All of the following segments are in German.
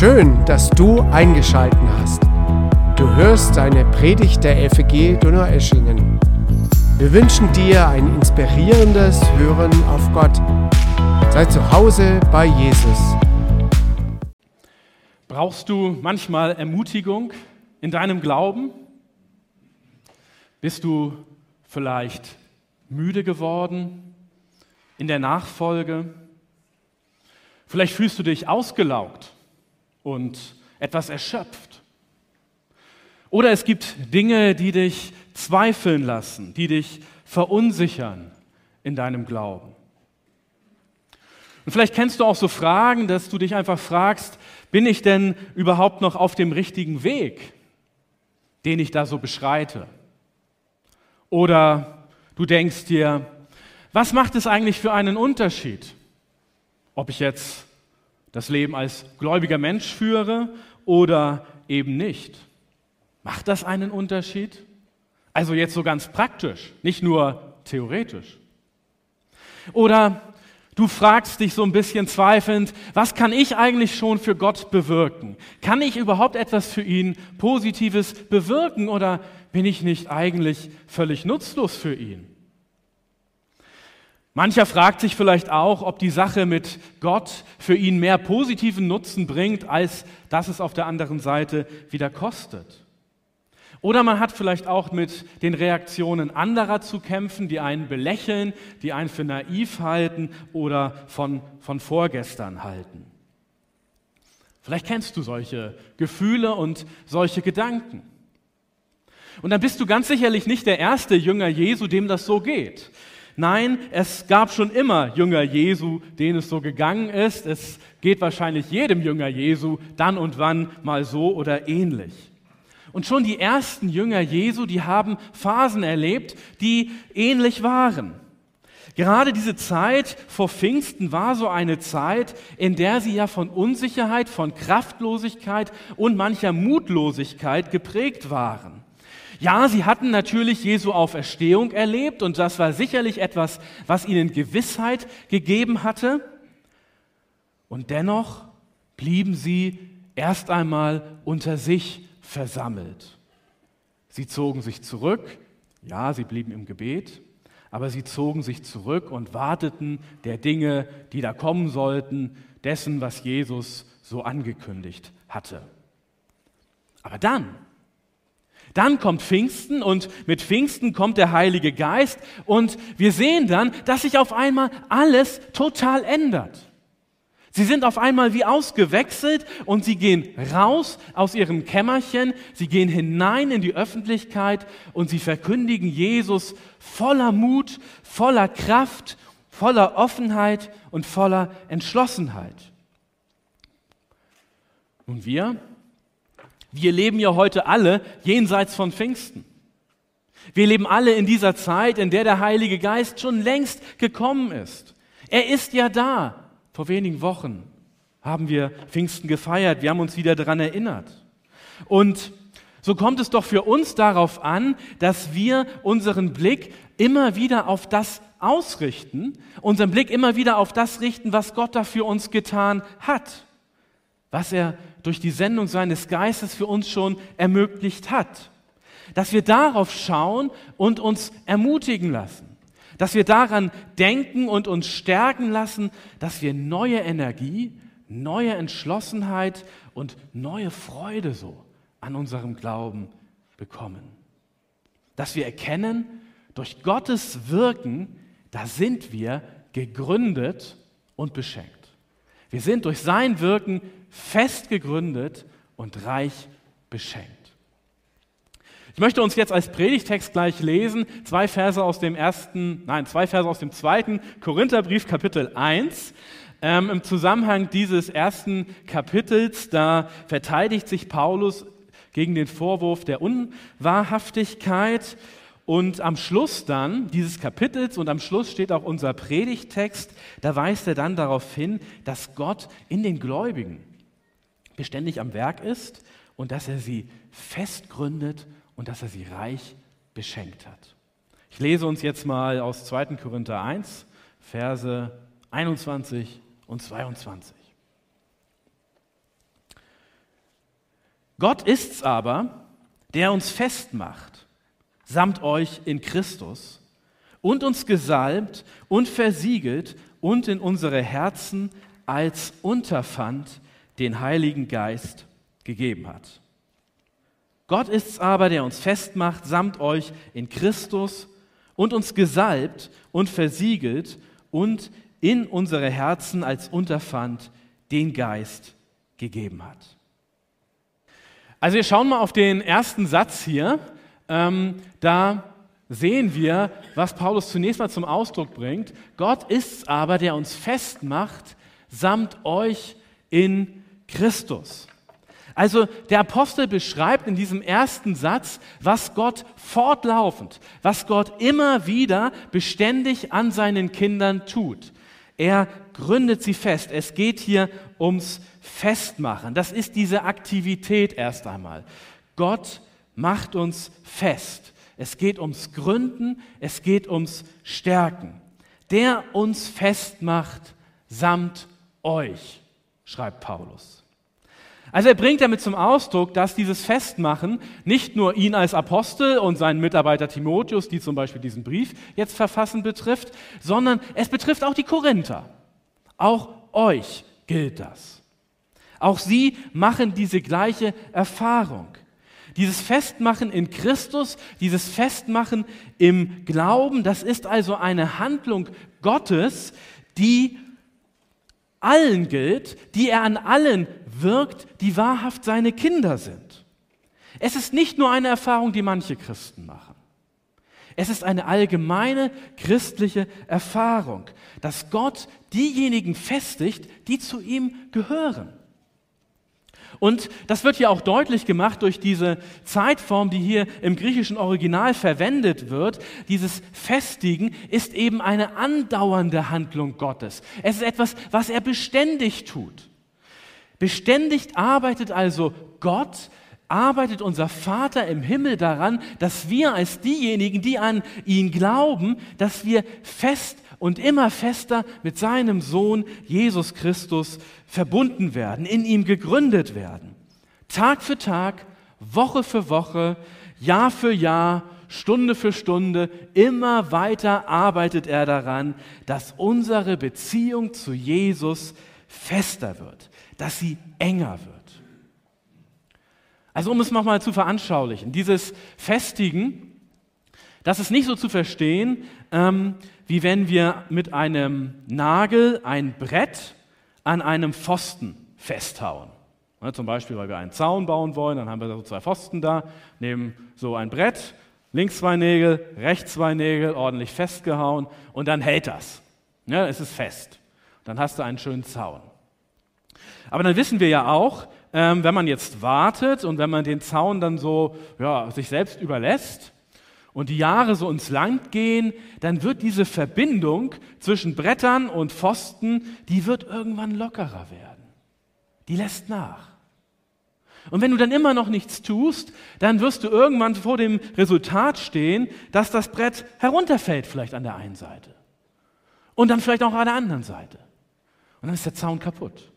Schön, dass du eingeschalten hast. Du hörst eine Predigt der FEG Donaueschingen. Wir wünschen dir ein inspirierendes Hören auf Gott. Sei zu Hause bei Jesus. Brauchst du manchmal Ermutigung in deinem Glauben? Bist du vielleicht müde geworden in der Nachfolge? Vielleicht fühlst du dich ausgelaugt und etwas erschöpft. Oder es gibt Dinge, die dich zweifeln lassen, die dich verunsichern in deinem Glauben. Und vielleicht kennst du auch so Fragen, dass du dich einfach fragst, bin ich denn überhaupt noch auf dem richtigen Weg, den ich da so beschreite? Oder du denkst dir, was macht es eigentlich für einen Unterschied, ob ich jetzt das Leben als gläubiger Mensch führe oder eben nicht? Macht das einen Unterschied? Also jetzt so ganz praktisch, nicht nur theoretisch. Oder du fragst dich so ein bisschen zweifelnd, was kann ich eigentlich schon für Gott bewirken? Kann ich überhaupt etwas für ihn Positives bewirken oder bin ich nicht eigentlich völlig nutzlos für ihn? Mancher fragt sich vielleicht auch, ob die Sache mit Gott für ihn mehr positiven Nutzen bringt, als dass es auf der anderen Seite wieder kostet. Oder man hat vielleicht auch mit den Reaktionen anderer zu kämpfen, die einen belächeln, die einen für naiv halten oder von, von vorgestern halten. Vielleicht kennst du solche Gefühle und solche Gedanken. Und dann bist du ganz sicherlich nicht der erste Jünger Jesu, dem das so geht. Nein, es gab schon immer Jünger Jesu, denen es so gegangen ist. Es geht wahrscheinlich jedem Jünger Jesu dann und wann mal so oder ähnlich. Und schon die ersten Jünger Jesu, die haben Phasen erlebt, die ähnlich waren. Gerade diese Zeit vor Pfingsten war so eine Zeit, in der sie ja von Unsicherheit, von Kraftlosigkeit und mancher Mutlosigkeit geprägt waren. Ja, sie hatten natürlich Jesu Auferstehung erlebt und das war sicherlich etwas, was ihnen Gewissheit gegeben hatte. Und dennoch blieben sie erst einmal unter sich versammelt. Sie zogen sich zurück, ja, sie blieben im Gebet, aber sie zogen sich zurück und warteten der Dinge, die da kommen sollten, dessen, was Jesus so angekündigt hatte. Aber dann, dann kommt Pfingsten und mit Pfingsten kommt der Heilige Geist und wir sehen dann, dass sich auf einmal alles total ändert. Sie sind auf einmal wie ausgewechselt und sie gehen raus aus ihrem Kämmerchen, sie gehen hinein in die Öffentlichkeit und sie verkündigen Jesus voller Mut, voller Kraft, voller Offenheit und voller Entschlossenheit. Und wir, wir leben ja heute alle jenseits von Pfingsten. Wir leben alle in dieser Zeit, in der der Heilige Geist schon längst gekommen ist. Er ist ja da. Vor wenigen Wochen haben wir Pfingsten gefeiert. Wir haben uns wieder daran erinnert. Und so kommt es doch für uns darauf an, dass wir unseren Blick immer wieder auf das ausrichten, unseren Blick immer wieder auf das richten, was Gott da für uns getan hat, was er durch die Sendung seines Geistes für uns schon ermöglicht hat. Dass wir darauf schauen und uns ermutigen lassen. Dass wir daran denken und uns stärken lassen, dass wir neue Energie, neue Entschlossenheit und neue Freude so an unserem Glauben bekommen. Dass wir erkennen, durch Gottes Wirken, da sind wir gegründet und beschenkt. Wir sind durch sein Wirken fest gegründet und reich beschenkt. Ich möchte uns jetzt als Predigtext gleich lesen, zwei Verse aus dem ersten, nein, zwei Verse aus dem zweiten Korintherbrief, Kapitel 1. Ähm, Im Zusammenhang dieses ersten Kapitels, da verteidigt sich Paulus gegen den Vorwurf der Unwahrhaftigkeit und am Schluss dann dieses Kapitels und am Schluss steht auch unser Predigtext, da weist er dann darauf hin, dass Gott in den Gläubigen beständig am Werk ist und dass er sie festgründet und dass er sie reich beschenkt hat. Ich lese uns jetzt mal aus 2. Korinther 1, Verse 21 und 22. Gott ist's aber, der uns festmacht, samt euch in Christus und uns gesalbt und versiegelt und in unsere Herzen als Unterpfand den Heiligen Geist gegeben hat. Gott ist's aber, der uns festmacht, samt euch in Christus und uns gesalbt und versiegelt und in unsere Herzen als Unterpfand den Geist gegeben hat. Also wir schauen mal auf den ersten Satz hier. Ähm, da sehen wir, was Paulus zunächst mal zum Ausdruck bringt. Gott ist aber, der uns festmacht, samt euch in Christus. Also der Apostel beschreibt in diesem ersten Satz, was Gott fortlaufend, was Gott immer wieder beständig an seinen Kindern tut. Er gründet sie fest. Es geht hier ums Festmachen. Das ist diese Aktivität erst einmal. Gott macht uns fest. Es geht ums Gründen, es geht ums Stärken. Der uns festmacht samt euch, schreibt Paulus. Also er bringt damit zum Ausdruck, dass dieses Festmachen nicht nur ihn als Apostel und seinen Mitarbeiter Timotheus, die zum Beispiel diesen Brief jetzt verfassen, betrifft, sondern es betrifft auch die Korinther. Auch euch gilt das. Auch sie machen diese gleiche Erfahrung. Dieses Festmachen in Christus, dieses Festmachen im Glauben, das ist also eine Handlung Gottes, die allen gilt, die er an allen wirkt, die wahrhaft seine Kinder sind. Es ist nicht nur eine Erfahrung, die manche Christen machen. Es ist eine allgemeine christliche Erfahrung, dass Gott diejenigen festigt, die zu ihm gehören. Und das wird hier auch deutlich gemacht durch diese Zeitform, die hier im griechischen Original verwendet wird. Dieses Festigen ist eben eine andauernde Handlung Gottes. Es ist etwas, was er beständig tut. Beständig arbeitet also Gott, arbeitet unser Vater im Himmel daran, dass wir als diejenigen, die an ihn glauben, dass wir fest und immer fester mit seinem Sohn Jesus Christus verbunden werden, in ihm gegründet werden. Tag für Tag, Woche für Woche, Jahr für Jahr, Stunde für Stunde, immer weiter arbeitet er daran, dass unsere Beziehung zu Jesus fester wird, dass sie enger wird. Also um es nochmal zu veranschaulichen, dieses Festigen, das ist nicht so zu verstehen, ähm, wie wenn wir mit einem Nagel ein Brett an einem Pfosten festhauen. Ja, zum Beispiel, weil wir einen Zaun bauen wollen, dann haben wir so zwei Pfosten da, nehmen so ein Brett, links zwei Nägel, rechts zwei Nägel, ordentlich festgehauen und dann hält das. Ja, es ist fest. Dann hast du einen schönen Zaun. Aber dann wissen wir ja auch, ähm, wenn man jetzt wartet und wenn man den Zaun dann so ja, sich selbst überlässt, und die Jahre so ins Land gehen, dann wird diese Verbindung zwischen Brettern und Pfosten, die wird irgendwann lockerer werden. Die lässt nach. Und wenn du dann immer noch nichts tust, dann wirst du irgendwann vor dem Resultat stehen, dass das Brett herunterfällt, vielleicht an der einen Seite. Und dann vielleicht auch an der anderen Seite. Und dann ist der Zaun kaputt.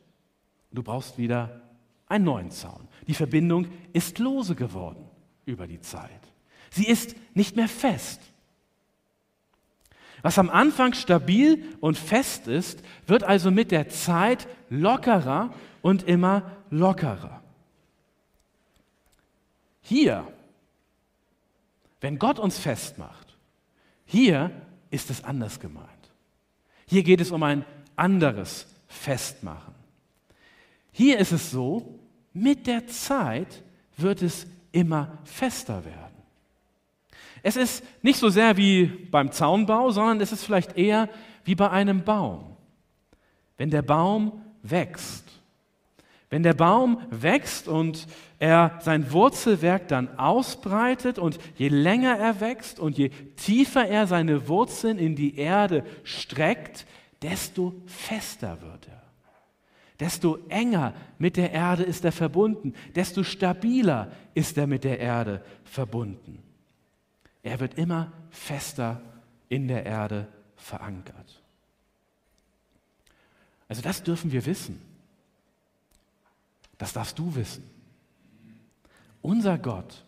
Du brauchst wieder einen neuen Zaun. Die Verbindung ist lose geworden über die Zeit. Sie ist nicht mehr fest. Was am Anfang stabil und fest ist, wird also mit der Zeit lockerer und immer lockerer. Hier, wenn Gott uns festmacht, hier ist es anders gemeint. Hier geht es um ein anderes Festmachen. Hier ist es so, mit der Zeit wird es immer fester werden. Es ist nicht so sehr wie beim Zaunbau, sondern es ist vielleicht eher wie bei einem Baum. Wenn der Baum wächst, wenn der Baum wächst und er sein Wurzelwerk dann ausbreitet und je länger er wächst und je tiefer er seine Wurzeln in die Erde streckt, desto fester wird er. Desto enger mit der Erde ist er verbunden, desto stabiler ist er mit der Erde verbunden. Er wird immer fester in der Erde verankert. Also das dürfen wir wissen. Das darfst du wissen. unser Gott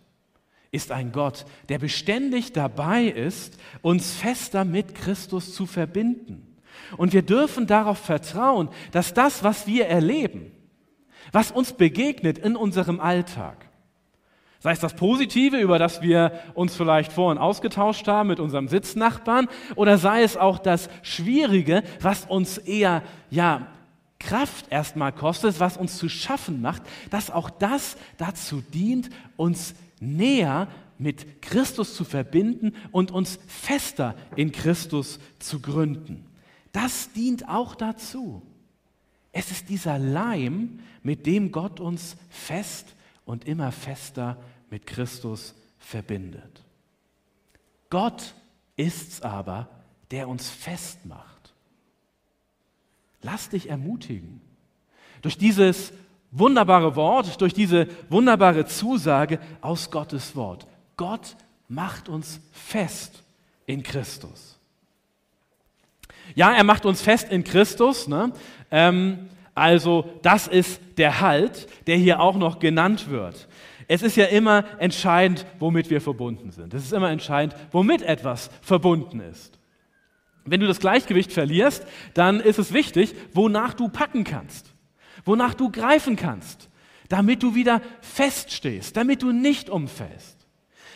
ist ein Gott, der beständig dabei ist, uns fester mit Christus zu verbinden. Und wir dürfen darauf vertrauen, dass das, was wir erleben, was uns begegnet in unserem Alltag, sei es das Positive, über das wir uns vielleicht vorhin ausgetauscht haben mit unserem Sitznachbarn, oder sei es auch das Schwierige, was uns eher ja Kraft erstmal kostet, was uns zu schaffen macht, dass auch das dazu dient, uns näher mit Christus zu verbinden und uns fester in Christus zu gründen. Das dient auch dazu. Es ist dieser Leim, mit dem Gott uns fest und immer fester mit Christus verbindet. Gott ist's aber, der uns festmacht. Lass dich ermutigen. Durch dieses wunderbare Wort, durch diese wunderbare Zusage aus Gottes Wort. Gott macht uns fest in Christus. Ja, er macht uns fest in Christus. Ne? Ähm, also das ist der Halt, der hier auch noch genannt wird. Es ist ja immer entscheidend, womit wir verbunden sind. Es ist immer entscheidend, womit etwas verbunden ist. Wenn du das Gleichgewicht verlierst, dann ist es wichtig, wonach du packen kannst, wonach du greifen kannst, damit du wieder feststehst, damit du nicht umfällst.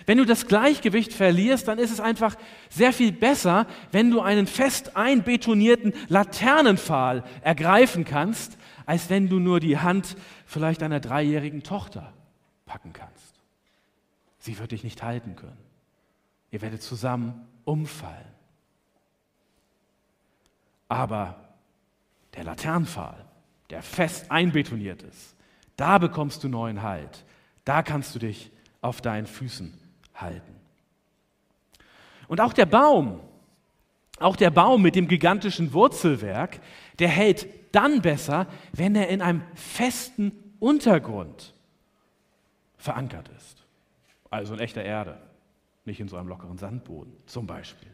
Wenn du das Gleichgewicht verlierst, dann ist es einfach sehr viel besser, wenn du einen fest einbetonierten Laternenpfahl ergreifen kannst, als wenn du nur die Hand vielleicht einer dreijährigen Tochter packen kannst. Sie wird dich nicht halten können. Ihr werdet zusammen umfallen. Aber der Laternenpfahl, der fest einbetoniert ist, da bekommst du neuen Halt. Da kannst du dich auf deinen Füßen halten. Und auch der Baum, auch der Baum mit dem gigantischen Wurzelwerk, der hält dann besser, wenn er in einem festen Untergrund verankert ist. Also in echter Erde, nicht in so einem lockeren Sandboden zum Beispiel.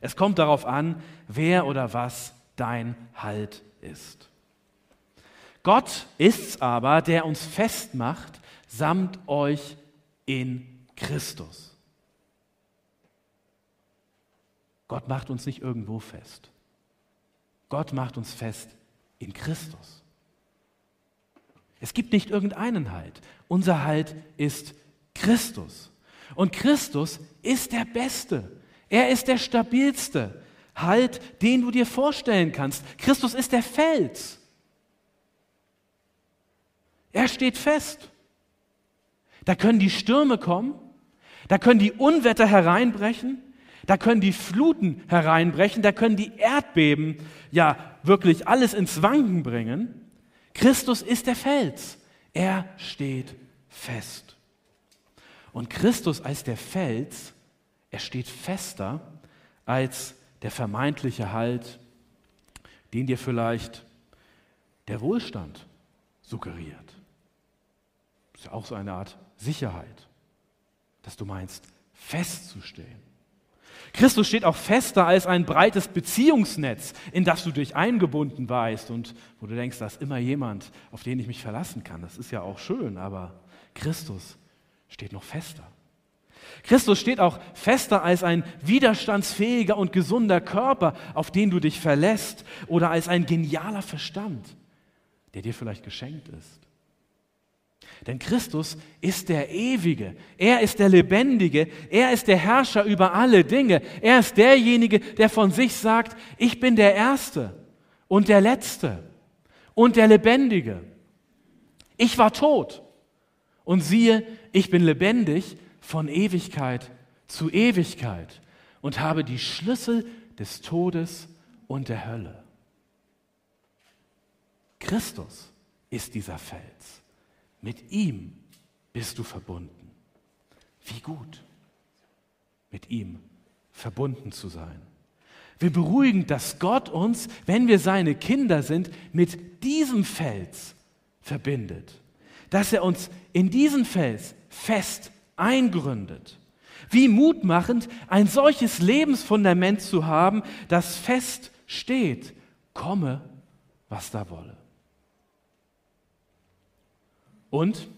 Es kommt darauf an, wer oder was dein Halt ist. Gott ist's aber, der uns festmacht, samt euch in Christus. Gott macht uns nicht irgendwo fest. Gott macht uns fest in Christus. Es gibt nicht irgendeinen Halt. Unser Halt ist Christus. Und Christus ist der Beste. Er ist der stabilste Halt, den du dir vorstellen kannst. Christus ist der Fels. Er steht fest. Da können die Stürme kommen, da können die Unwetter hereinbrechen, da können die Fluten hereinbrechen, da können die Erdbeben ja wirklich alles ins Wanken bringen. Christus ist der Fels. Er steht fest. Und Christus als der Fels, er steht fester als der vermeintliche Halt, den dir vielleicht der Wohlstand suggeriert. Das ist ja auch so eine Art Sicherheit dass du meinst, festzustehen. Christus steht auch fester als ein breites Beziehungsnetz, in das du dich eingebunden weißt und wo du denkst, da ist immer jemand, auf den ich mich verlassen kann. Das ist ja auch schön, aber Christus steht noch fester. Christus steht auch fester als ein widerstandsfähiger und gesunder Körper, auf den du dich verlässt, oder als ein genialer Verstand, der dir vielleicht geschenkt ist. Denn Christus ist der Ewige, er ist der Lebendige, er ist der Herrscher über alle Dinge, er ist derjenige, der von sich sagt, ich bin der Erste und der Letzte und der Lebendige. Ich war tot und siehe, ich bin lebendig von Ewigkeit zu Ewigkeit und habe die Schlüssel des Todes und der Hölle. Christus ist dieser Fels. Mit ihm bist du verbunden. Wie gut, mit ihm verbunden zu sein. Wie beruhigend, dass Gott uns, wenn wir seine Kinder sind, mit diesem Fels verbindet. Dass er uns in diesen Fels fest eingründet. Wie mutmachend, ein solches Lebensfundament zu haben, das fest steht, komme, was da wolle. Und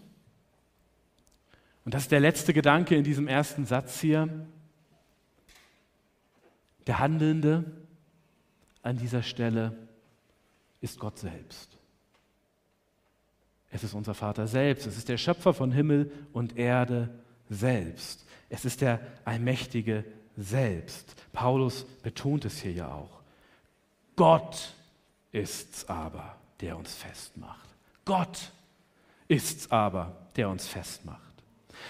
Und das ist der letzte Gedanke in diesem ersten Satz hier. Der Handelnde an dieser Stelle ist Gott selbst. Es ist unser Vater selbst. Es ist der Schöpfer von Himmel und Erde selbst. Es ist der Allmächtige selbst. Paulus betont es hier ja auch. Gott ist's aber, der uns festmacht. Gott ist's aber, der uns festmacht.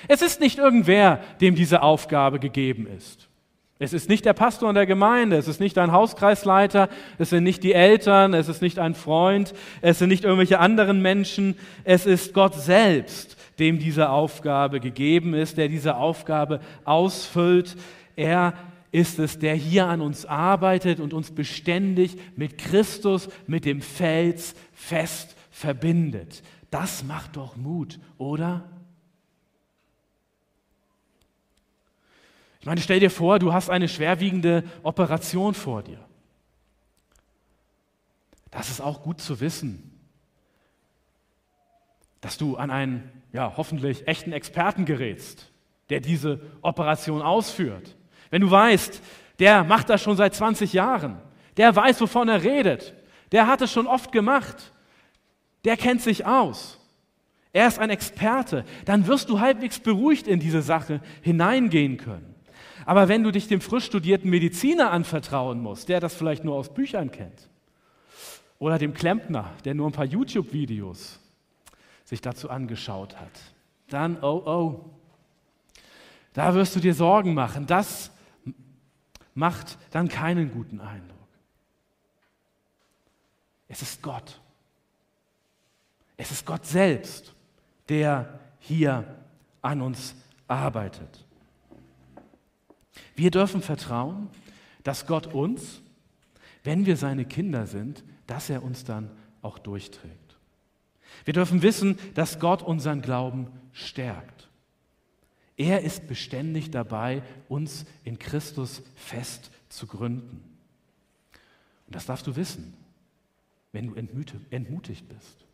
Es ist nicht irgendwer, dem diese Aufgabe gegeben ist. Es ist nicht der Pastor in der Gemeinde, es ist nicht ein Hauskreisleiter, es sind nicht die Eltern, es ist nicht ein Freund, es sind nicht irgendwelche anderen Menschen, es ist Gott selbst, dem diese Aufgabe gegeben ist, der diese Aufgabe ausfüllt. Er ist es, der hier an uns arbeitet und uns beständig mit Christus, mit dem Fels fest verbindet. Das macht doch Mut, oder? Ich meine, stell dir vor, du hast eine schwerwiegende Operation vor dir. Das ist auch gut zu wissen, dass du an einen ja, hoffentlich echten Experten gerätst, der diese Operation ausführt. Wenn du weißt, der macht das schon seit 20 Jahren, der weiß, wovon er redet, der hat es schon oft gemacht, der kennt sich aus, er ist ein Experte, dann wirst du halbwegs beruhigt in diese Sache hineingehen können. Aber wenn du dich dem frisch studierten Mediziner anvertrauen musst, der das vielleicht nur aus Büchern kennt, oder dem Klempner, der nur ein paar YouTube-Videos sich dazu angeschaut hat, dann, oh, oh, da wirst du dir Sorgen machen. Das macht dann keinen guten Eindruck. Es ist Gott. Es ist Gott selbst, der hier an uns arbeitet. Wir dürfen vertrauen, dass Gott uns, wenn wir seine Kinder sind, dass er uns dann auch durchträgt. Wir dürfen wissen, dass Gott unseren Glauben stärkt. Er ist beständig dabei, uns in Christus fest zu gründen. Und das darfst du wissen, wenn du entmutigt bist.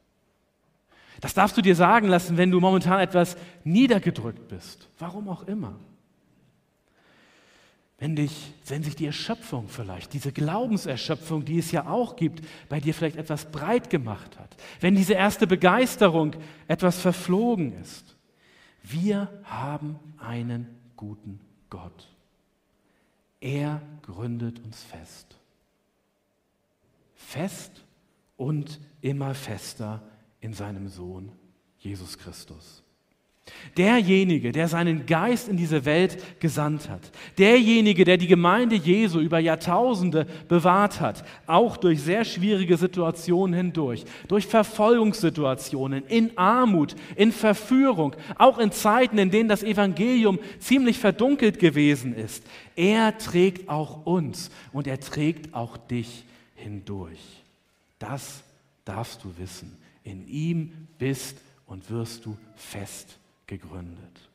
Das darfst du dir sagen lassen, wenn du momentan etwas niedergedrückt bist, warum auch immer wenn, dich, wenn sich die Erschöpfung vielleicht, diese Glaubenserschöpfung, die es ja auch gibt, bei dir vielleicht etwas breit gemacht hat, wenn diese erste Begeisterung etwas verflogen ist. Wir haben einen guten Gott. Er gründet uns fest. Fest und immer fester in seinem Sohn Jesus Christus. Derjenige, der seinen Geist in diese Welt gesandt hat, derjenige, der die Gemeinde Jesu über Jahrtausende bewahrt hat, auch durch sehr schwierige Situationen hindurch, durch Verfolgungssituationen, in Armut, in Verführung, auch in Zeiten, in denen das Evangelium ziemlich verdunkelt gewesen ist, er trägt auch uns und er trägt auch dich hindurch. Das darfst du wissen. In ihm bist und wirst du fest gegründet.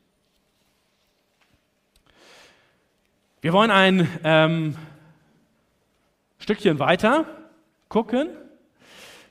Wir wollen ein ähm, Stückchen weiter gucken.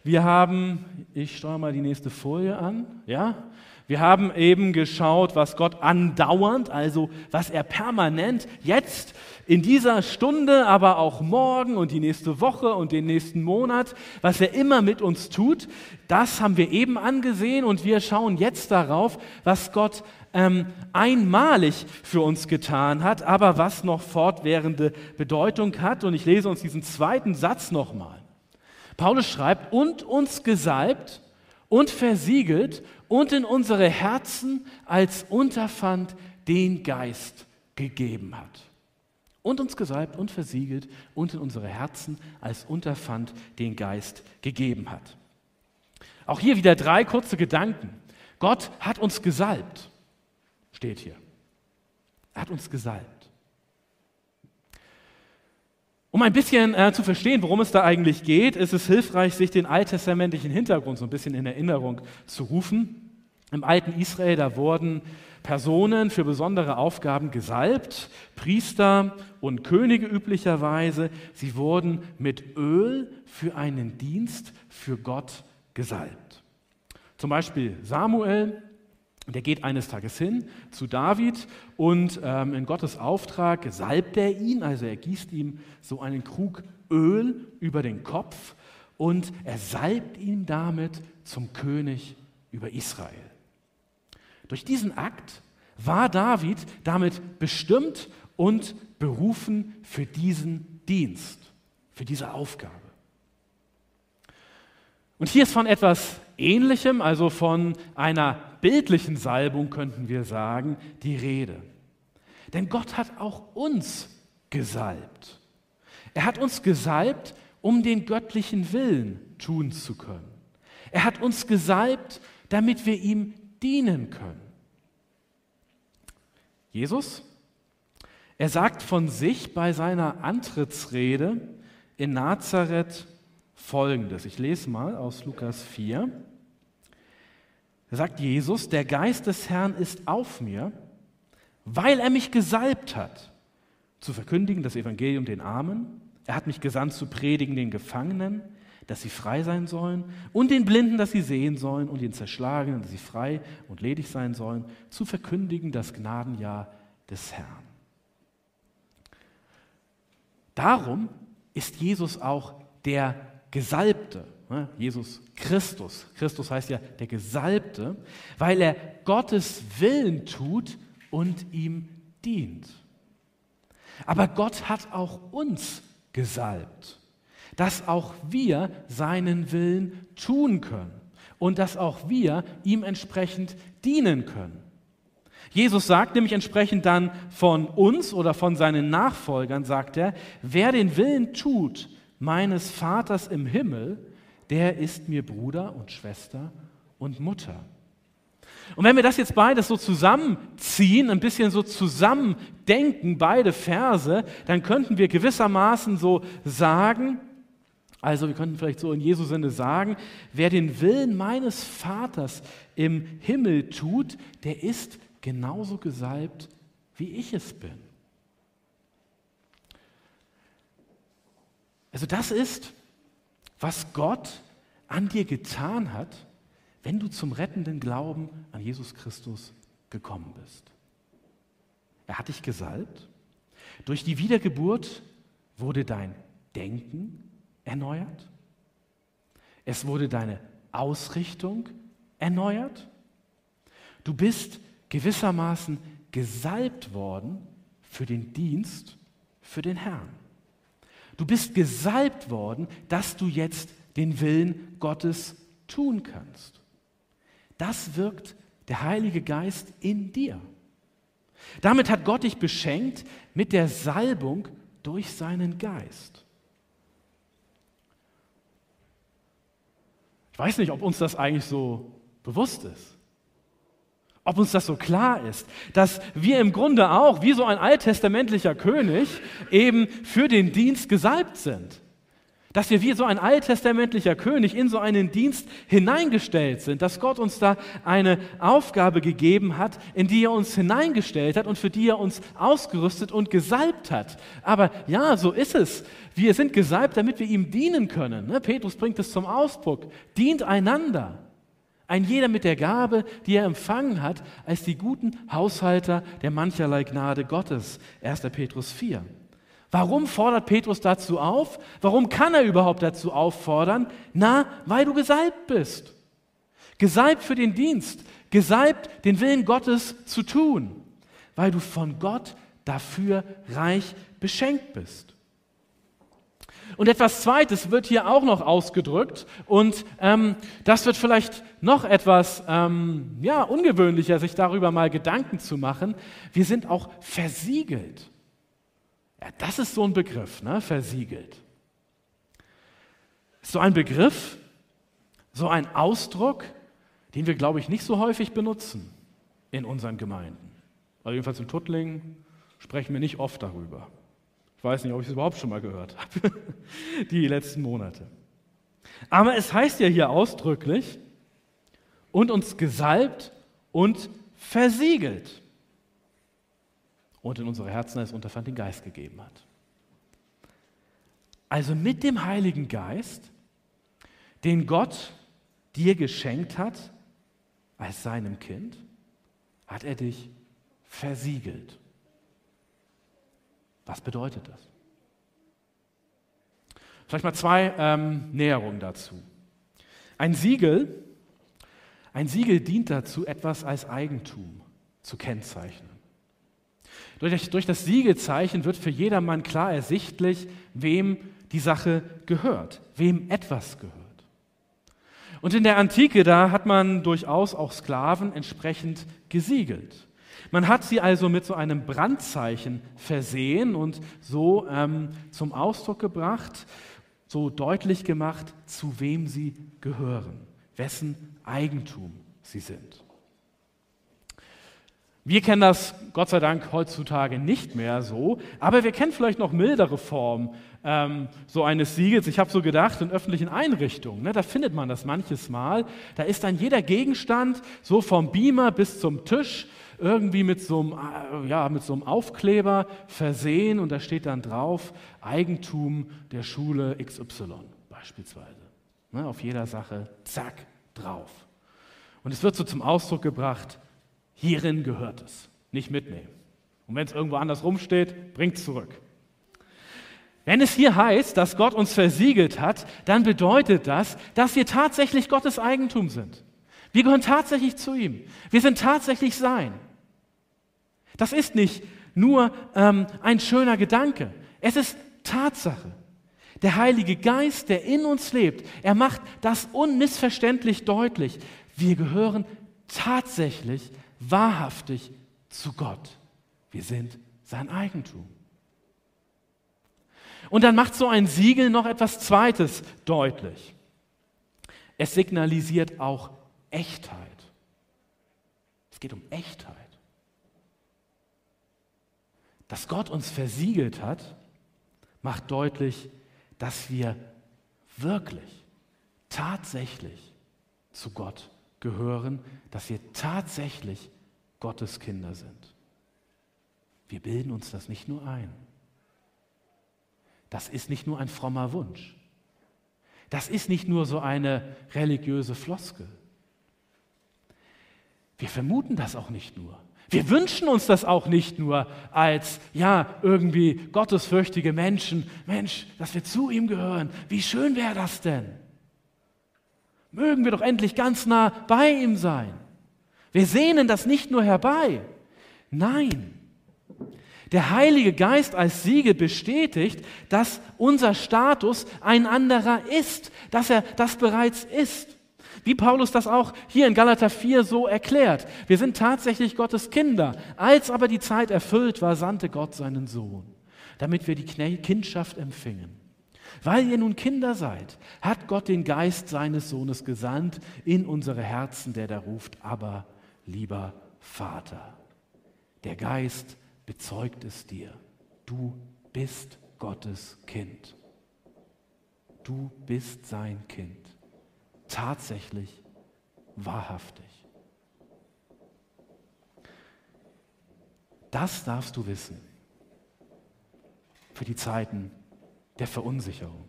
Wir haben, ich steuere mal die nächste Folie an, ja, wir haben eben geschaut, was Gott andauernd, also was er permanent jetzt in dieser Stunde, aber auch morgen und die nächste Woche und den nächsten Monat, was er immer mit uns tut, das haben wir eben angesehen und wir schauen jetzt darauf, was Gott ähm, einmalig für uns getan hat, aber was noch fortwährende Bedeutung hat. Und ich lese uns diesen zweiten Satz nochmal. Paulus schreibt, und uns gesalbt und versiegelt und in unsere Herzen als Unterpfand den Geist gegeben hat. Und uns gesalbt und versiegelt und in unsere Herzen als Unterpfand den Geist gegeben hat. Auch hier wieder drei kurze Gedanken. Gott hat uns gesalbt, steht hier. Er hat uns gesalbt. Um ein bisschen äh, zu verstehen, worum es da eigentlich geht, ist es hilfreich, sich den alttestamentlichen Hintergrund so ein bisschen in Erinnerung zu rufen. Im alten Israel, da wurden Personen für besondere Aufgaben gesalbt, Priester und Könige üblicherweise. Sie wurden mit Öl für einen Dienst für Gott gesalbt. Zum Beispiel Samuel Und er geht eines Tages hin zu David und ähm, in Gottes Auftrag salbt er ihn, also er gießt ihm so einen Krug Öl über den Kopf und er salbt ihn damit zum König über Israel. Durch diesen Akt war David damit bestimmt und berufen für diesen Dienst, für diese Aufgabe. Und hier ist von etwas Ähnlichem, also von einer bildlichen Salbung könnten wir sagen, die Rede. Denn Gott hat auch uns gesalbt. Er hat uns gesalbt, um den göttlichen Willen tun zu können. Er hat uns gesalbt, damit wir ihm dienen können. Jesus, er sagt von sich bei seiner Antrittsrede in Nazareth Folgendes. Ich lese mal aus Lukas 4. Da sagt Jesus, der Geist des Herrn ist auf mir, weil er mich gesalbt hat, zu verkündigen das Evangelium den Armen. Er hat mich gesandt zu predigen den Gefangenen, dass sie frei sein sollen, und den Blinden, dass sie sehen sollen, und den Zerschlagenen, dass sie frei und ledig sein sollen, zu verkündigen das Gnadenjahr des Herrn. Darum ist Jesus auch der Gesalbte? Jesus Christus. Christus heißt ja der Gesalbte, weil er Gottes Willen tut und ihm dient. Aber Gott hat auch uns gesalbt, dass auch wir seinen Willen tun können und dass auch wir ihm entsprechend dienen können. Jesus sagt nämlich entsprechend dann von uns oder von seinen Nachfolgern, sagt er, wer den Willen tut meines Vaters im Himmel, der ist mir Bruder und Schwester und Mutter. Und wenn wir das jetzt beides so zusammenziehen, ein bisschen so zusammendenken, beide Verse, dann könnten wir gewissermaßen so sagen, also wir könnten vielleicht so in Jesu Sinne sagen, wer den Willen meines Vaters im Himmel tut, der ist genauso gesalbt, wie ich es bin. Also das ist, was Gott an dir getan hat, wenn du zum rettenden Glauben an Jesus Christus gekommen bist. Er hat dich gesalbt. Durch die Wiedergeburt wurde dein Denken erneuert. Es wurde deine Ausrichtung erneuert. Du bist gewissermaßen gesalbt worden für den Dienst für den Herrn. Du bist gesalbt worden, dass du jetzt den Willen Gottes tun kannst. Das wirkt der Heilige Geist in dir. Damit hat Gott dich beschenkt mit der Salbung durch seinen Geist. Ich weiß nicht, ob uns das eigentlich so bewusst ist. Ob uns das so klar ist, dass wir im Grunde auch, wie so ein alttestamentlicher König, eben für den Dienst gesalbt sind. Dass wir wie so ein alttestamentlicher König in so einen Dienst hineingestellt sind, dass Gott uns da eine Aufgabe gegeben hat, in die er uns hineingestellt hat und für die er uns ausgerüstet und gesalbt hat. Aber ja, so ist es. Wir sind gesalbt, damit wir ihm dienen können. Ne? Petrus bringt es zum Ausdruck. Dient einander. Ein jeder mit der Gabe, die er empfangen hat, als die guten Haushalter der mancherlei Gnade Gottes. 1. Petrus 4. Warum fordert Petrus dazu auf? Warum kann er überhaupt dazu auffordern? Na, weil du gesalbt bist. Gesalbt für den Dienst, gesalbt den Willen Gottes zu tun, weil du von Gott dafür reich beschenkt bist. Und etwas Zweites wird hier auch noch ausgedrückt und ähm, das wird vielleicht noch etwas ähm, ja, ungewöhnlicher, sich darüber mal Gedanken zu machen. Wir sind auch versiegelt. Ja, das ist so ein Begriff, ne? versiegelt. So ein Begriff, so ein Ausdruck, den wir, glaube ich, nicht so häufig benutzen in unseren Gemeinden. Also jedenfalls in Tuttlingen sprechen wir nicht oft darüber. Ich weiß nicht, ob ich es überhaupt schon mal gehört habe, die letzten Monate. Aber es heißt ja hier ausdrücklich, und uns gesalbt und versiegelt und in unsere Herzen als Unterpfand den Geist gegeben hat. Also mit dem Heiligen Geist, den Gott dir geschenkt hat als seinem Kind, hat er dich versiegelt. Was bedeutet das? Vielleicht mal zwei ähm, Näherungen dazu. Ein Siegel, ein Siegel dient dazu, etwas als Eigentum zu kennzeichnen. Durch, das Siegelzeichen wird für jedermann klar ersichtlich, wem die Sache gehört, wem etwas gehört. Und in der Antike, da hat man durchaus auch Sklaven entsprechend gesiegelt. Man hat sie also mit so einem Brandzeichen versehen und so ähm, zum Ausdruck gebracht, so deutlich gemacht, zu wem sie gehören, wessen Eigentum sie sind. Wir kennen das Gott sei Dank heutzutage nicht mehr so, aber wir kennen vielleicht noch mildere Formen ähm, so eines Siegels. Ich habe so gedacht, in öffentlichen Einrichtungen, ne, da findet man das manches Mal. Da ist dann jeder Gegenstand so vom Beamer bis zum Tisch irgendwie mit so einem, äh, ja, mit so einem Aufkleber versehen und da steht dann drauf Eigentum der Schule XY beispielsweise. Ne, auf jeder Sache, zack, drauf. Und es wird so zum Ausdruck gebracht, hierin gehört es, nicht mitnehmen. Und wenn es irgendwo anders rumsteht, bringt es zurück. Wenn es hier heißt, dass Gott uns versiegelt hat, dann bedeutet das, dass wir tatsächlich Gottes Eigentum sind. Wir gehören tatsächlich zu ihm. Wir sind tatsächlich sein. Das ist nicht nur ähm, ein schöner Gedanke. Es ist Tatsache. Der Heilige Geist, der in uns lebt, er macht das unmissverständlich deutlich. Wir gehören tatsächlich, wahrhaftig zu Gott. Wir sind sein Eigentum. Und dann macht so ein Siegel noch etwas Zweites deutlich. Es signalisiert auch Echtheit. Es geht um Echtheit. Dass Gott uns versiegelt hat, macht deutlich, dass wir wirklich, tatsächlich zu Gott gehören, dass wir tatsächlich Gottes Kinder sind. Wir bilden uns das nicht nur ein. Das ist nicht nur ein frommer Wunsch. Das ist nicht nur so eine religiöse Floskel. Wir vermuten das auch nicht nur. Wir wünschen uns das auch nicht nur als, ja, irgendwie gottesfürchtige Menschen. Mensch, dass wir zu ihm gehören. Wie schön wäre das denn? Mögen wir doch endlich ganz nah bei ihm sein. Wir sehnen das nicht nur herbei. Nein, der Heilige Geist als Siegel bestätigt, dass unser Status ein anderer ist, dass er das bereits ist. Wie Paulus das auch hier in Galater 4 so erklärt. Wir sind tatsächlich Gottes Kinder. Als aber die Zeit erfüllt war, sandte Gott seinen Sohn, damit wir die Kindschaft empfingen. Weil ihr nun Kinder seid, hat Gott den Geist seines Sohnes gesandt in unsere Herzen, der da ruft, aber lieber Vater. Der Geist bezeugt es dir. Du bist Gottes Kind. Du bist sein Kind. Tatsächlich, wahrhaftig. Das darfst du wissen für die Zeiten der Verunsicherung.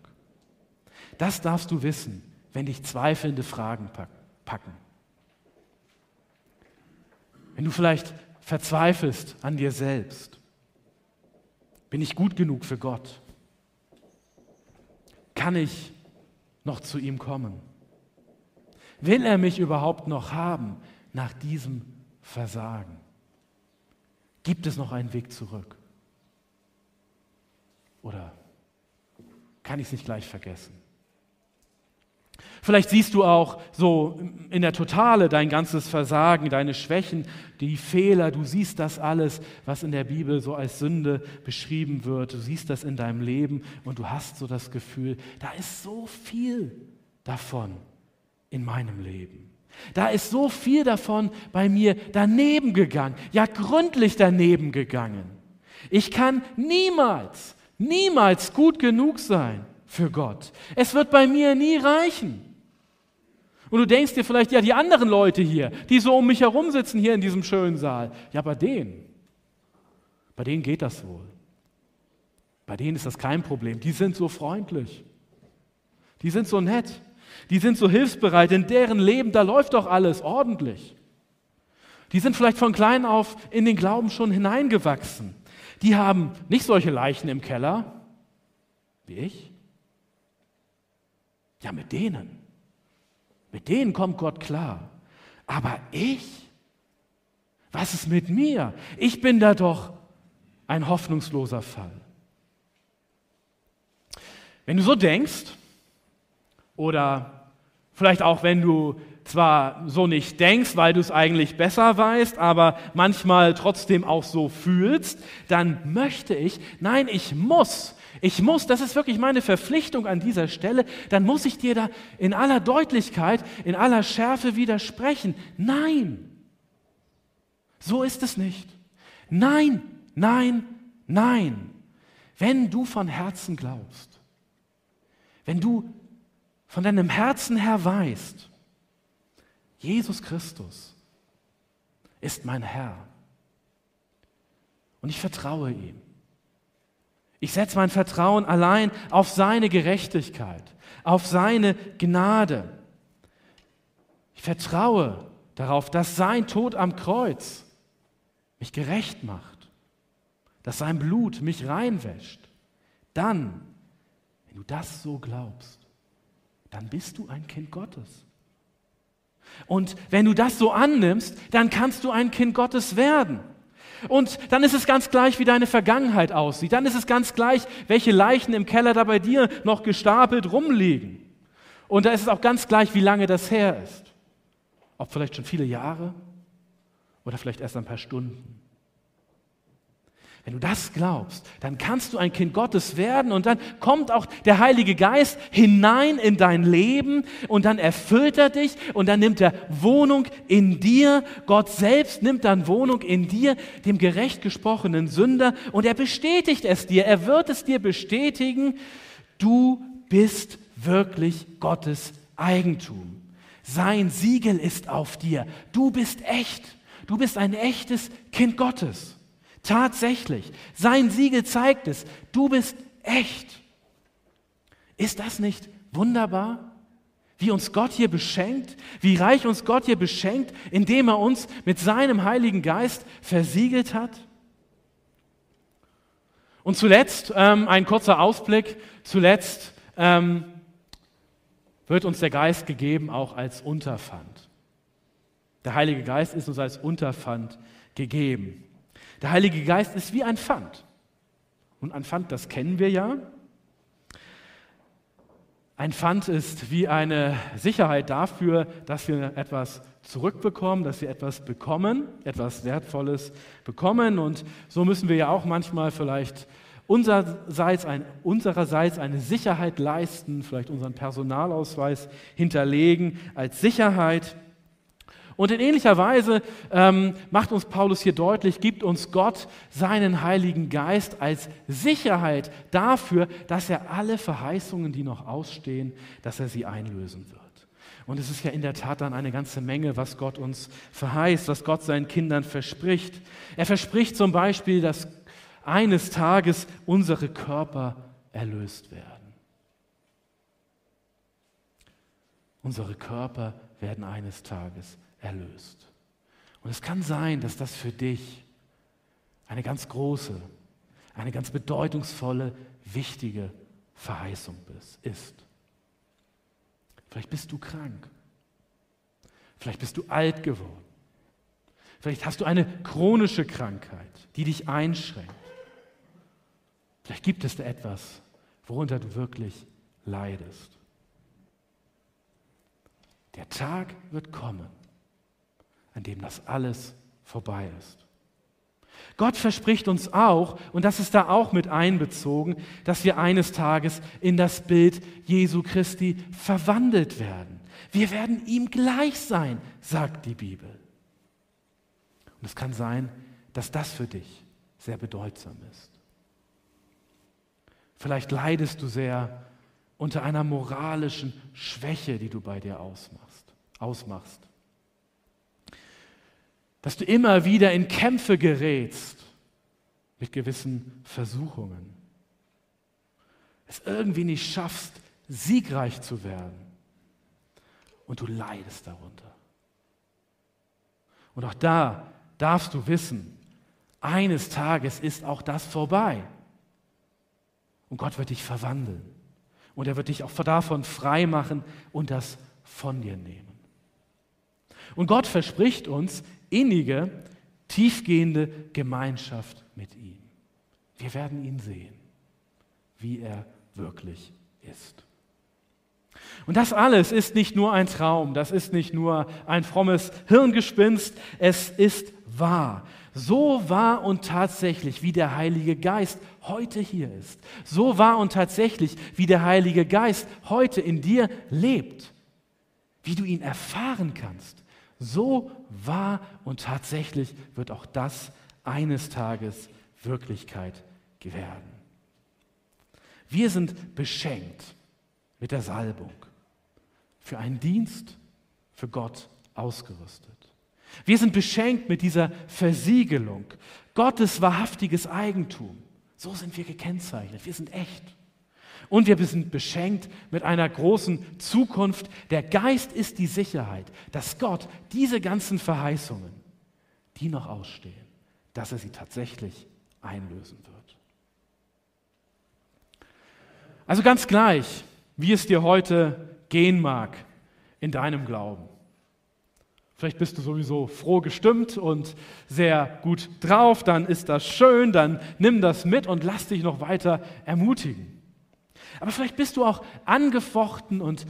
Das darfst du wissen, wenn dich zweifelnde Fragen packen. Wenn du vielleicht verzweifelst an dir selbst. Bin ich gut genug für Gott? Kann ich noch zu ihm kommen? Will er mich überhaupt noch haben nach diesem Versagen? Gibt es noch einen Weg zurück? Oder kann ich es nicht gleich vergessen? Vielleicht siehst du auch so in der Totale dein ganzes Versagen, deine Schwächen, die Fehler. Du siehst das alles, was in der Bibel so als Sünde beschrieben wird. Du siehst das in deinem Leben und du hast so das Gefühl, da ist so viel davon in meinem Leben. Da ist so viel davon bei mir daneben gegangen, ja gründlich daneben gegangen. Ich kann niemals, niemals gut genug sein für Gott. Es wird bei mir nie reichen. Und du denkst dir vielleicht, ja, die anderen Leute hier, die so um mich herum sitzen hier in diesem schönen Saal, ja, bei denen, bei denen geht das wohl. Bei denen ist das kein Problem. Die sind so freundlich. Die sind so nett. Die sind so hilfsbereit. In deren Leben, da läuft doch alles ordentlich. Die sind vielleicht von klein auf in den Glauben schon hineingewachsen. Die haben nicht solche Leichen im Keller wie ich. Ja, mit denen. Mit denen kommt Gott klar. Aber ich? Was ist mit mir? Ich bin da doch ein hoffnungsloser Fall. Wenn du so denkst, oder vielleicht auch wenn du zwar so nicht denkst, weil du es eigentlich besser weißt, aber manchmal trotzdem auch so fühlst, dann möchte ich, nein, ich muss, ich muss, das ist wirklich meine Verpflichtung an dieser Stelle, dann muss ich dir da in aller Deutlichkeit, in aller Schärfe widersprechen. Nein, so ist es nicht. Nein, nein, nein. Wenn du von Herzen glaubst, wenn du von deinem Herzen her weißt, Jesus Christus ist mein Herr und ich vertraue ihm. Ich setze mein Vertrauen allein auf seine Gerechtigkeit, auf seine Gnade. Ich vertraue darauf, dass sein Tod am Kreuz mich gerecht macht, dass sein Blut mich reinwäscht. Dann, wenn du das so glaubst, dann bist du ein Kind Gottes. Und wenn du das so annimmst, dann kannst du ein Kind Gottes werden. Und dann ist es ganz gleich, wie deine Vergangenheit aussieht. Dann ist es ganz gleich, welche Leichen im Keller da bei dir noch gestapelt rumliegen. Und da ist es auch ganz gleich, wie lange das her ist. Ob vielleicht schon viele Jahre oder vielleicht erst ein paar Stunden. Wenn du das glaubst, dann kannst du ein Kind Gottes werden und dann kommt auch der Heilige Geist hinein in dein Leben und dann erfüllt er dich und dann nimmt er Wohnung in dir. Gott selbst nimmt dann Wohnung in dir, dem gerecht gesprochenen Sünder und er bestätigt es dir. Er wird es dir bestätigen. Du bist wirklich Gottes Eigentum. Sein Siegel ist auf dir. Du bist echt. Du bist ein echtes Kind Gottes. Tatsächlich, sein Siegel zeigt es, du bist echt. Ist das nicht wunderbar? Wie uns Gott hier beschenkt, wie reich uns Gott hier beschenkt, indem er uns mit seinem Heiligen Geist versiegelt hat? Und zuletzt ähm, ein kurzer Ausblick. Zuletzt ähm, wird uns der Geist gegeben auch als Unterpfand. Der Heilige Geist ist uns als Unterpfand gegeben. Der Heilige Geist ist wie ein Pfand. Und ein Pfand, das kennen wir ja. Ein Pfand ist wie eine Sicherheit dafür, dass wir etwas zurückbekommen, dass wir etwas bekommen, etwas Wertvolles bekommen. Und so müssen wir ja auch manchmal vielleicht unsererseits, ein, unsererseits eine Sicherheit leisten, vielleicht unseren Personalausweis hinterlegen als Sicherheit. Und in ähnlicher Weise ähm, macht uns Paulus hier deutlich, gibt uns Gott seinen Heiligen Geist als Sicherheit dafür, dass er alle Verheißungen, die noch ausstehen, dass er sie einlösen wird. Und es ist ja in der Tat dann eine ganze Menge, was Gott uns verheißt, was Gott seinen Kindern verspricht. Er verspricht zum Beispiel, dass eines Tages unsere Körper erlöst werden. Unsere Körper werden eines Tages erlöst. Und es kann sein, dass das für dich eine ganz große, eine ganz bedeutungsvolle, wichtige Verheißung ist. Vielleicht bist du krank. Vielleicht bist du alt geworden. Vielleicht hast du eine chronische Krankheit, die dich einschränkt. Vielleicht gibt es da etwas, worunter du wirklich leidest. Der Tag wird kommen, an dem das alles vorbei ist. Gott verspricht uns auch, und das ist da auch mit einbezogen, dass wir eines Tages in das Bild Jesu Christi verwandelt werden. Wir werden ihm gleich sein, sagt die Bibel. Und es kann sein, dass das für dich sehr bedeutsam ist. Vielleicht leidest du sehr unter einer moralischen Schwäche, die du bei dir ausmachst. ausmachst dass du immer wieder in Kämpfe gerätst mit gewissen Versuchungen. Es irgendwie nicht schaffst, siegreich zu werden. Und du leidest darunter. Und auch da darfst du wissen, eines Tages ist auch das vorbei. Und Gott wird dich verwandeln. Und er wird dich auch davon frei machen und das von dir nehmen. Und Gott verspricht uns innige, tiefgehende Gemeinschaft mit ihm. Wir werden ihn sehen, wie er wirklich ist. Und das alles ist nicht nur ein Traum, das ist nicht nur ein frommes Hirngespinst, es ist wahr. So wahr und tatsächlich, wie der Heilige Geist heute hier ist. So wahr und tatsächlich, wie der Heilige Geist heute in dir lebt. Wie du ihn erfahren kannst. So wahr und tatsächlich wird auch das eines Tages Wirklichkeit werden. Wir sind beschenkt mit der Salbung für einen Dienst für Gott ausgerüstet. Wir sind beschenkt mit dieser Versiegelung. Gottes wahrhaftiges Eigentum. So sind wir gekennzeichnet. Wir sind echt. Und wir sind beschenkt mit einer großen Zukunft. Der Geist ist die Sicherheit, dass Gott diese ganzen Verheißungen, die noch ausstehen, dass er sie tatsächlich einlösen wird. Also ganz gleich, wie es dir heute gehen mag in deinem Glauben. Vielleicht bist du sowieso froh gestimmt und sehr gut drauf, dann ist das schön, dann nimm das mit und lass dich noch weiter ermutigen. Aber vielleicht bist du auch angefochten und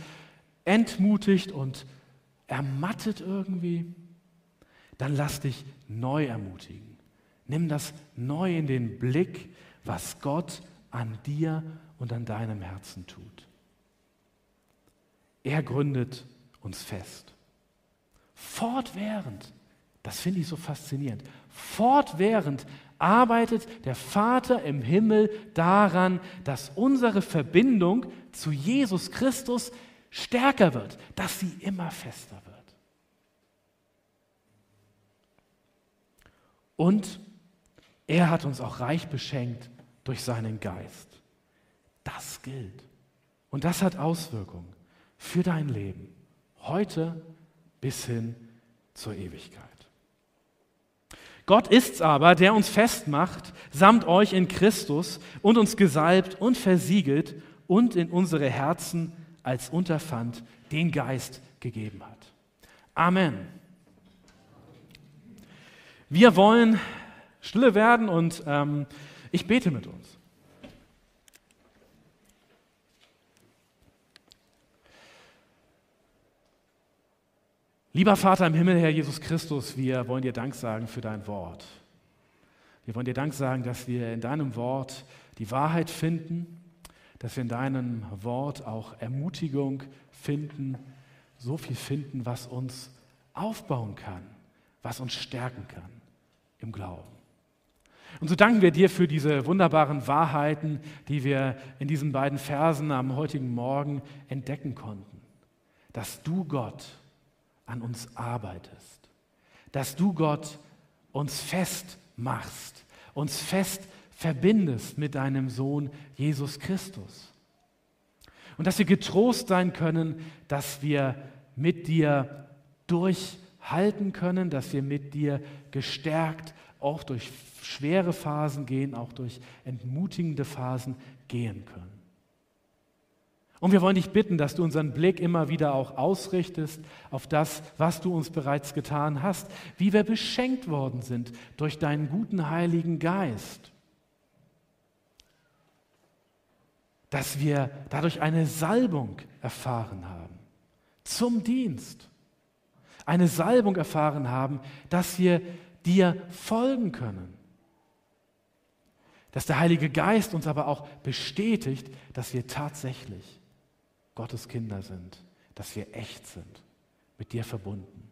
entmutigt und ermattet irgendwie. Dann lass dich neu ermutigen. Nimm das neu in den Blick, was Gott an dir und an deinem Herzen tut. Er gründet uns fest. Fortwährend, das finde ich so faszinierend, fortwährend arbeitet der Vater im Himmel daran, dass unsere Verbindung zu Jesus Christus stärker wird, dass sie immer fester wird. Und er hat uns auch reich beschenkt durch seinen Geist. Das gilt. Und das hat Auswirkungen für dein Leben, heute bis hin zur Ewigkeit. Gott ist's aber, der uns festmacht, samt euch in Christus und uns gesalbt und versiegelt und in unsere Herzen als Unterpfand den Geist gegeben hat. Amen. Wir wollen stille werden und ähm, ich bete mit uns. Lieber Vater im Himmel, Herr Jesus Christus, wir wollen dir Dank sagen für dein Wort. Wir wollen dir Dank sagen, dass wir in deinem Wort die Wahrheit finden, dass wir in deinem Wort auch Ermutigung finden, so viel finden, was uns aufbauen kann, was uns stärken kann im Glauben. Und so danken wir dir für diese wunderbaren Wahrheiten, die wir in diesen beiden Versen am heutigen Morgen entdecken konnten. Dass du Gott an uns arbeitest. Dass du, Gott, uns fest machst, uns fest verbindest mit deinem Sohn Jesus Christus. Und dass wir getrost sein können, dass wir mit dir durchhalten können, dass wir mit dir gestärkt auch durch schwere Phasen gehen, auch durch entmutigende Phasen gehen können. Und wir wollen dich bitten, dass du unseren Blick immer wieder auch ausrichtest auf das, was du uns bereits getan hast, wie wir beschenkt worden sind durch deinen guten Heiligen Geist. Dass wir dadurch eine Salbung erfahren haben zum Dienst. Eine Salbung erfahren haben, dass wir dir folgen können. Dass der Heilige Geist uns aber auch bestätigt, dass wir tatsächlich Gottes Kinder sind, dass wir echt sind, mit dir verbunden.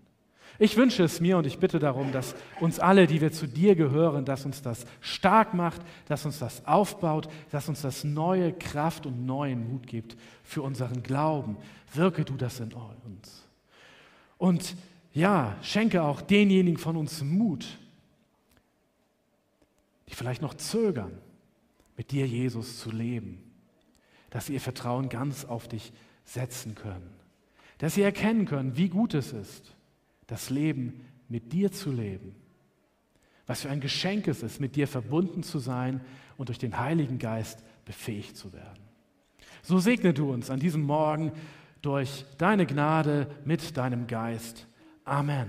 Ich wünsche es mir und ich bitte darum, dass uns alle, die wir zu dir gehören, dass uns das stark macht, dass uns das aufbaut, dass uns das neue Kraft und neuen Mut gibt für unseren Glauben. Wirke du das in uns. Und ja, schenke auch denjenigen von uns Mut, die vielleicht noch zögern, mit dir, Jesus, zu leben dass sie ihr Vertrauen ganz auf dich setzen können. Dass sie erkennen können, wie gut es ist, das Leben mit dir zu leben. Was für ein Geschenk es ist, mit dir verbunden zu sein und durch den Heiligen Geist befähigt zu werden. So segne du uns an diesem Morgen durch deine Gnade mit deinem Geist. Amen.